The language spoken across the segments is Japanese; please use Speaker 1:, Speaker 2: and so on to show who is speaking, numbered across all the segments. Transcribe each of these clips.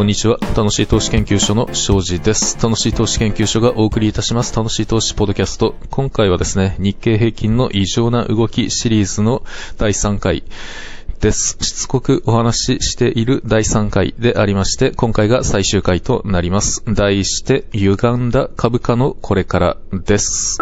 Speaker 1: こんにちは。楽しい投資研究所の庄司です。楽しい投資研究所がお送りいたします。楽しい投資ポッドキャスト。今回はですね、日経平均の異常な動きシリーズの第3回です。しつこくお話ししている第3回でありまして、今回が最終回となります。題して、歪んだ株価のこれからです。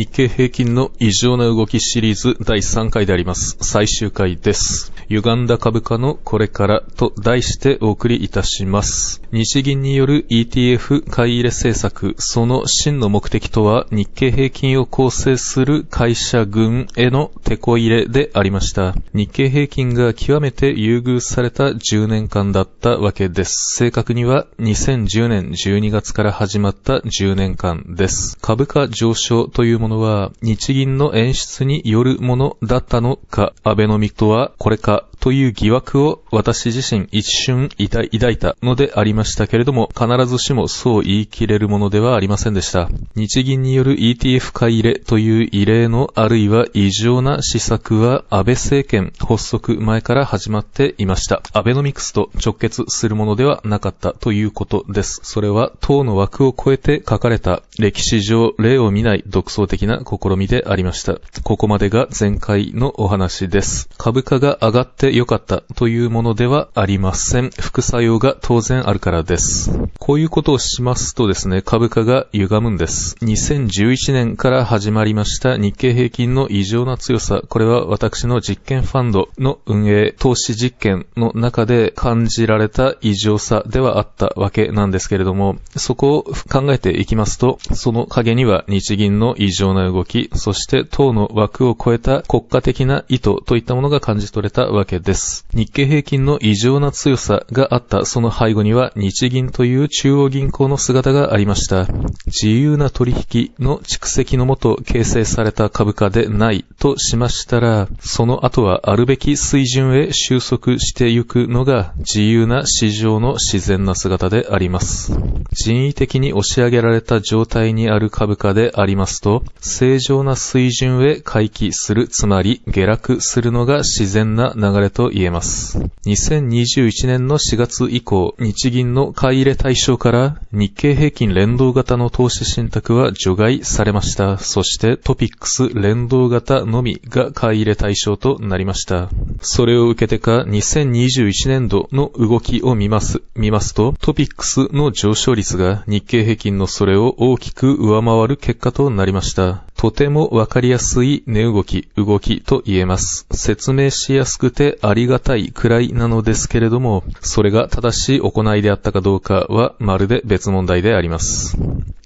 Speaker 1: 日経平均の異常な動きシリーズ第3回であります。最終回です。歪んだ株価のこれからと題してお送りいたします。日銀による ETF 買い入れ政策、その真の目的とは日経平均を構成する会社群への手こ入れでありました。日経平均が極めて優遇された10年間だったわけです。正確には2010年12月から始まった10年間です。株価上昇というものは日銀の演出によるものだったのか、アベノミクとはこれか but という疑惑を私自身一瞬抱いたのでありましたけれども、必ずしもそう言い切れるものではありませんでした。日銀による ETF 買い入れという異例のあるいは異常な施策は安倍政権発足前から始まっていました。アベノミクスと直結するものではなかったということです。それは党の枠を超えて書かれた歴史上例を見ない独創的な試みでありました。ここまでが前回のお話です。株価が上がって良かったというものではありません。副作用が当然あるからです。こういうことをしますとですね、株価が歪むんです。2011年から始まりました日経平均の異常な強さ。これは私の実験ファンドの運営、投資実験の中で感じられた異常さではあったわけなんですけれども、そこを考えていきますと、その陰には日銀の異常な動き、そして党の枠を超えた国家的な意図といったものが感じ取れたわけです。です日経平均の異常な強さがあったその背後には日銀という中央銀行の姿がありました。自由な取引の蓄積のもと形成された株価でないとしましたら、その後はあるべき水準へ収束してゆくのが自由な市場の自然な姿であります。人為的に押し上げられた状態にある株価でありますと、正常な水準へ回帰する、つまり下落するのが自然な流れと言えます。2021年の4月以降、日銀の買い入れ対象から日経平均連動型の投資信託は除外されました。そしてトピックス連動型のみが買い入れ対象となりました。それを受けてか2021年度の動きを見ます、見ますと、トピックスの上昇率が日経平均のそれを大きく上回る結果となりました。とてもわかりやすい値動き、動きと言えます。説明しやすくてありがたいくらいなのですけれども、それが正しい行いであったかどうかはまるで別問題であります。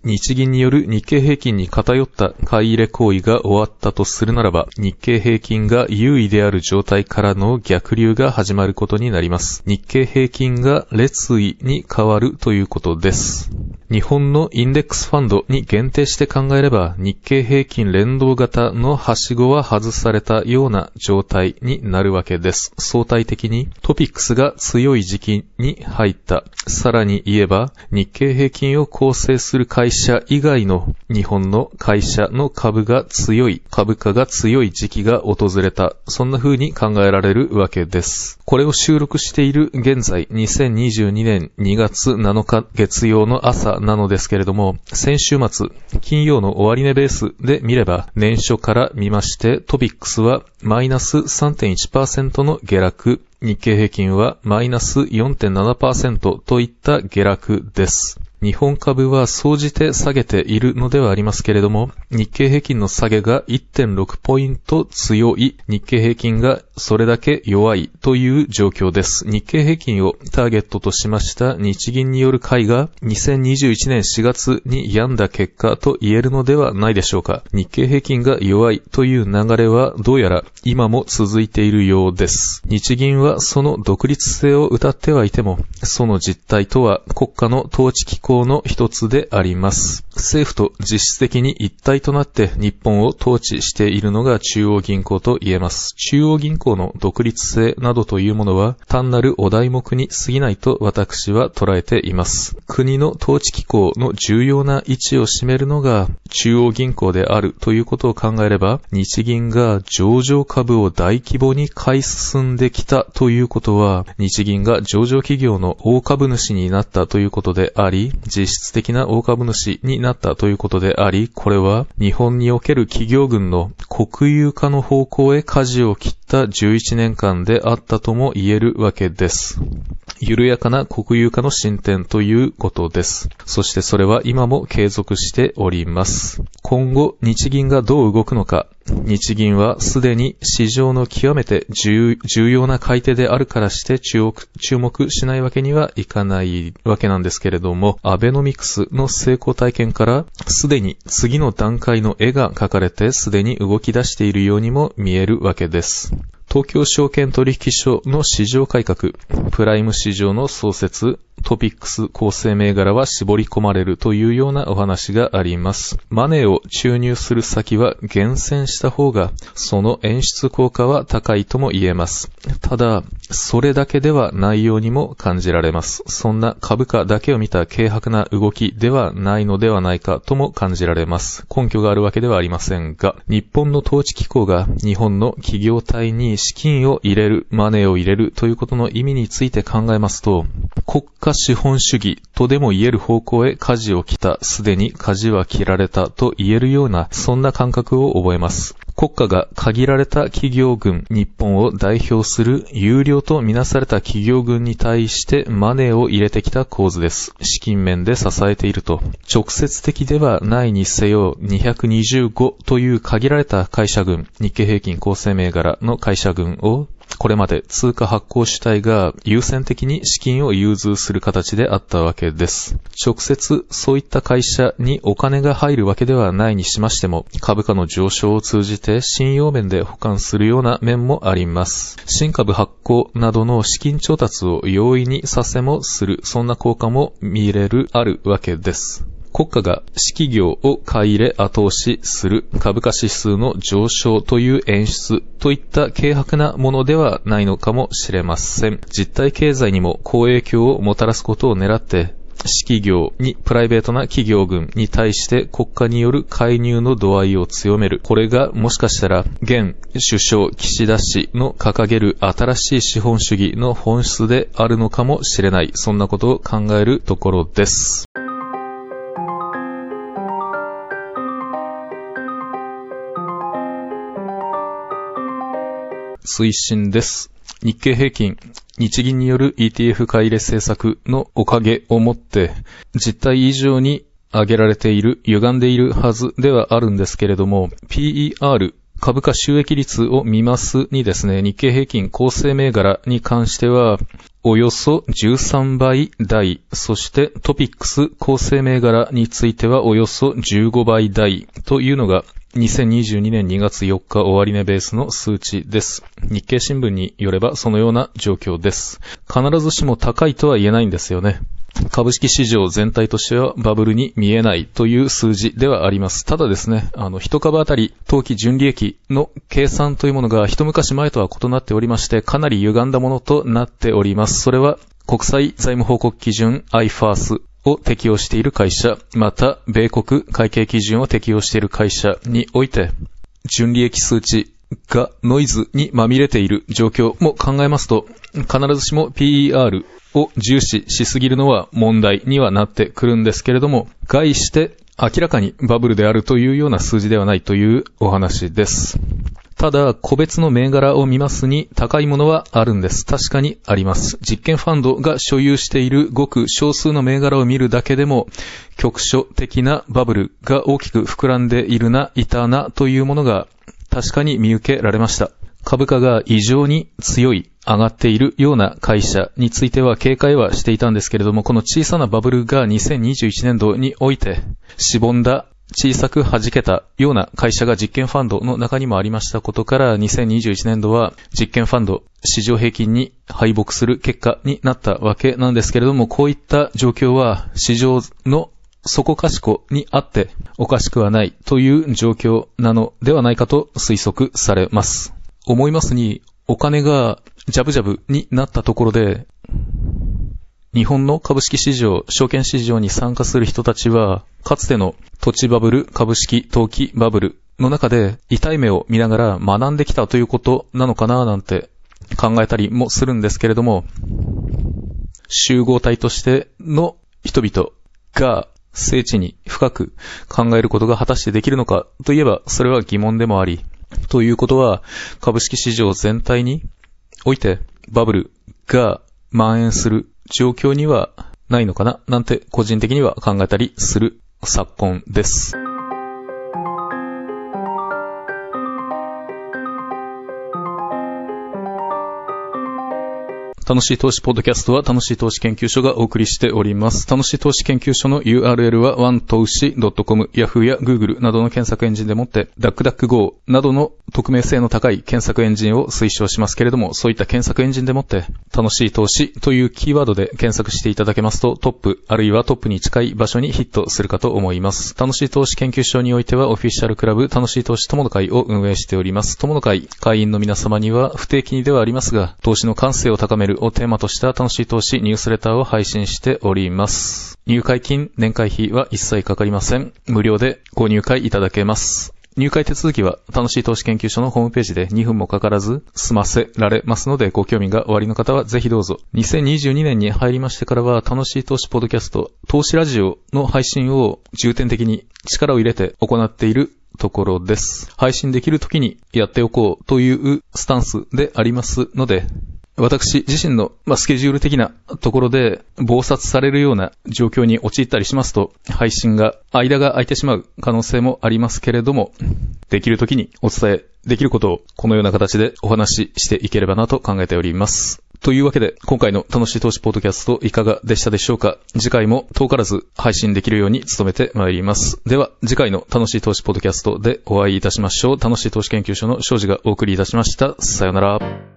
Speaker 1: 日銀による日経平均に偏った買い入れ行為が終わったとするならば、日経平均が優位である状態からの逆流が始まることになります。日経平均が列位に変わるということです。日本のインデックスファンドに限定して考えれば、日経平均連動型のはしごは外されたような状態になるわけです。相対的にトピックスが強い時期に入った。さらに言えば、日経平均を構成する会社以外の日本の会社の株が強い、株価が強い時期が訪れた。そんな風に考えられるわけです。これを収録している現在、2022年2月7日月曜の朝なのですけれども、先週末、金曜の終値ベースで見れば、年初から見まして、トピックスはマイナス3.1%の下落、日経平均はマイナス4.7%といった下落です。日本株は総じて下げているのではありますけれども、日経平均の下げが1.6ポイント強い、日経平均がそれだけ弱いという状況です。日経平均をターゲットとしました日銀による買いが2021年4月に病んだ結果と言えるのではないでしょうか。日経平均が弱いという流れはどうやら今も続いているようです。日銀はその独立性を謳ってはいても、その実態とは国家の統治機構の一つであります。政府と実質的に一体となって日本を統治しているのが中央銀行と言えます。中央銀行の独立性などというものは単なるお題目に過ぎないと私は捉えています。国の統治機構の重要な位置を占めるのが中央銀行であるということを考えれば、日銀が上場株を大規模に買い進んできたということは、日銀が上場企業の大株主になったということであり、実質的な大株主になったということであり、これは日本における企業群の国有化の方向へ舵を切った11年間であったとも言えるわけです。緩やかな国有化の進展ということです。そしてそれは今も継続しております。今後、日銀がどう動くのか、日銀はすでに市場の極めて重要な買い手であるからして注目しないわけにはいかないわけなんですけれども、アベノミクスの成功体験からすでに次の段階の絵が描かれてすでに動き出しているようにも見えるわけです。東京証券取引所の市場改革、プライム市場の創設、トピックス構成銘柄は絞り込まれるというようなお話があります。マネーを注入する先は厳選した方が、その演出効果は高いとも言えます。ただ、それだけではないようにも感じられます。そんな株価だけを見た軽薄な動きではないのではないかとも感じられます。根拠があるわけではありませんが、日本の統治機構が日本の企業体に資金を入れる、マネーを入れるということの意味について考えますと、国家資本主義とでも言える方向へ舵を切った、すでに舵は切られたと言えるような、そんな感覚を覚えます。国家が限られた企業群、日本を代表する有料とみなされた企業群に対してマネーを入れてきた構図です。資金面で支えていると。直接的ではないにせよ、225という限られた会社群、日経平均構成銘柄の会社群をこれまで通貨発行主体が優先的に資金を融通する形であったわけです。直接そういった会社にお金が入るわけではないにしましても、株価の上昇を通じて信用面で保管するような面もあります。新株発行などの資金調達を容易にさせもする、そんな効果も見れるあるわけです。国家が四企業を買い入れ後押しする株価指数の上昇という演出といった軽薄なものではないのかもしれません。実体経済にも好影響をもたらすことを狙って、私企業にプライベートな企業群に対して国家による介入の度合いを強める。これがもしかしたら現首相岸田氏の掲げる新しい資本主義の本質であるのかもしれない。そんなことを考えるところです。推進です。日経平均、日銀による ETF 買い入れ政策のおかげをもって、実態以上に上げられている、歪んでいるはずではあるんですけれども、PER、株価収益率を見ますにですね、日経平均構成銘柄に関しては、およそ13倍台、そしてトピックス構成銘柄についてはおよそ15倍台というのが2022年2月4日終値ベースの数値です。日経新聞によればそのような状況です。必ずしも高いとは言えないんですよね。株式市場全体としてはバブルに見えないという数字ではあります。ただですね、あの、一株当たり当期純利益の計算というものが一昔前とは異なっておりまして、かなり歪んだものとなっております。それは国際財務報告基準 IFARS を適用している会社、また、米国会計基準を適用している会社において、純利益数値がノイズにまみれている状況も考えますと、必ずしも PER を重視しすぎるのは問題にはなってくるんですけれども、概して明らかにバブルであるというような数字ではないというお話です。ただ、個別の銘柄を見ますに高いものはあるんです。確かにあります。実験ファンドが所有しているごく少数の銘柄を見るだけでも、局所的なバブルが大きく膨らんでいるな、いたなというものが確かに見受けられました。株価が異常に強い、上がっているような会社については警戒はしていたんですけれども、この小さなバブルが2021年度において、しぼんだ小さく弾けたような会社が実験ファンドの中にもありましたことから、2021年度は実験ファンド、市場平均に敗北する結果になったわけなんですけれども、こういった状況は市場のそこかしこにあっておかしくはないという状況なのではないかと推測されます。思いますに、お金がジャブジャブになったところで、日本の株式市場、証券市場に参加する人たちは、かつての土地バブル、株式、投機バブルの中で痛い目を見ながら学んできたということなのかななんて考えたりもするんですけれども、集合体としての人々が聖地に深く考えることが果たしてできるのかといえばそれは疑問でもあり、ということは株式市場全体においてバブルが蔓延する状況にはないのかな？なんて個人的には考えたりする昨今です。楽しい投資ポッドキャストは楽しい投資研究所がお送りしております。楽しい投資研究所の URL は one 投資 .com、Yahoo や Google などの検索エンジンでもって、DuckDuckGo などの匿名性の高い検索エンジンを推奨しますけれども、そういった検索エンジンでもって、楽しい投資というキーワードで検索していただけますと、トップ、あるいはトップに近い場所にヒットするかと思います。楽しい投資研究所においては、オフィシャルクラブ、楽しい投資友の会を運営しております。友の会、会員の皆様には不定期にではありますが、投資の感性を高めるをテーマとした楽しい投資ニュースレターを配信しております。入会金、年会費は一切かかりません。無料でご入会いただけます。入会手続きは楽しい投資研究所のホームページで2分もかからず済ませられますのでご興味がおありの方はぜひどうぞ。2022年に入りましてからは楽しい投資ポッドキャスト、投資ラジオの配信を重点的に力を入れて行っているところです。配信できる時にやっておこうというスタンスでありますので、私自身の、まあ、スケジュール的なところで、暴殺されるような状況に陥ったりしますと、配信が、間が空いてしまう可能性もありますけれども、できる時にお伝えできることを、このような形でお話ししていければなと考えております。というわけで、今回の楽しい投資ポッドキャストいかがでしたでしょうか？次回も遠からず配信できるように努めてまいります。では、次回の楽しい投資ポッドキャストでお会いいたしましょう。楽しい投資研究所の庄司がお送りいたしました。さよなら。